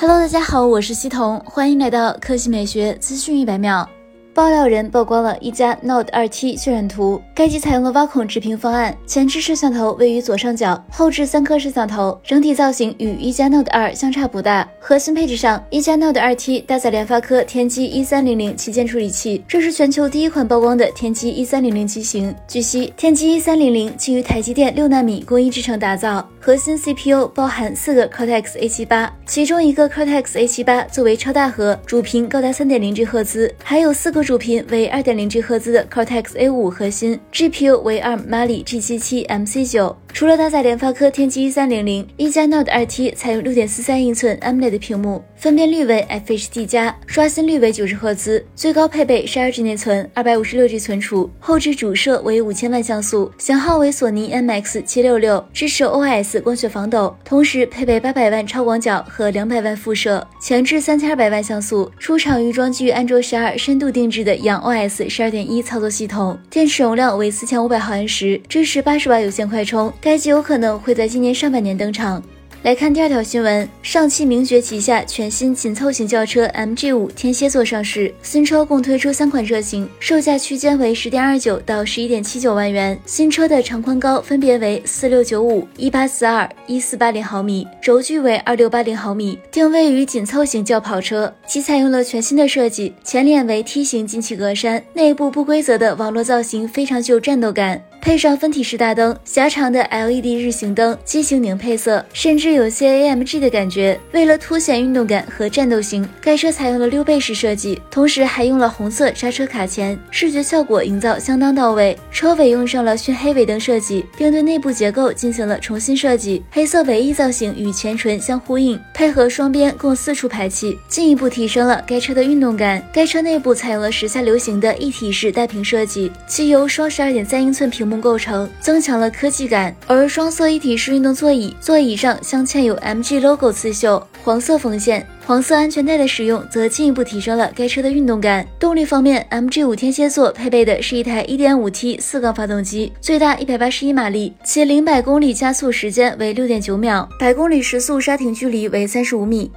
Hello，大家好，我是西彤，欢迎来到科技美学资讯一百秒。爆料人曝光了一加 Note 2T 渲染图，该机采用了挖孔直屏方案，前置摄像头位于左上角，后置三颗摄像头，整体造型与一加 Note 2相差不大。核心配置上，一加 Note 2T 搭载联发科天玑一三零零旗舰处理器，这是全球第一款曝光的天玑一三零零机型。据悉，天玑一三零零基于台积电六纳米工艺制程打造，核心 CPU 包含四个 Cortex A78，其中一个 Cortex A78 作为超大核，主频高达三点零 G 赫兹，还有四个。主频为二点零 G 赫兹的 Cortex A5 核心，GPU 为 ARM Mali G77 MC9。除了搭载联发科天玑一三零零，一加 Note 2T 采用六点四三英寸 AMOLED 的屏幕，分辨率为 FHD 加，刷新率为九十赫兹，最高配备十二 G 内存，二百五十六 G 存储，后置主摄为五千万像素，型号为索尼 MX 七六六，支持 OIS 光学防抖，同时配备八百万超广角和两百万副摄，前置三千二百万像素，出厂预装基于安卓十二深度定制的氧 OS 十二点一操作系统，电池容量为四千五百毫安时，支持八十瓦有线快充。该机有可能会在今年上半年登场。来看第二条新闻，上汽名爵旗下全新紧凑型轿车 MG5 天蝎座上市，新车共推出三款车型，售价区间为十点二九到十一点七九万元。新车的长宽高分别为四六九五、一八四二、一四八零毫米，轴距为二六八零毫米，定位于紧凑型轿跑车。其采用了全新的设计，前脸为梯形进气格栅，内部不规则的网络造型非常具有战斗感。配上分体式大灯、狭长的 LED 日行灯、机型拧配色，甚至有些 AMG 的感觉。为了凸显运动感和战斗型，该车采用了溜背式设计，同时还用了红色刹车卡钳，视觉效果营造相当到位。车尾用上了熏黑尾灯设计，并对内部结构进行了重新设计，黑色尾翼造型与前唇相呼应，配合双边共四处排气，进一步提升了该车的运动感。该车内部采用了时下流行的一体式带屏设计，其由双十二点三英寸屏。构成增强了科技感，而双色一体式运动座椅，座椅上镶嵌有 MG logo 刺绣，黄色缝线，黄色安全带的使用则进一步提升了该车的运动感。动力方面，MG 五天蝎座配备的是一台 1.5T 四缸发动机，最大181马力，其零百公里加速时间为6.9秒，百公里时速刹停距离为35米。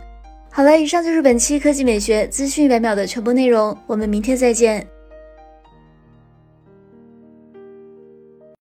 好了，以上就是本期科技美学资讯一百秒的全部内容，我们明天再见。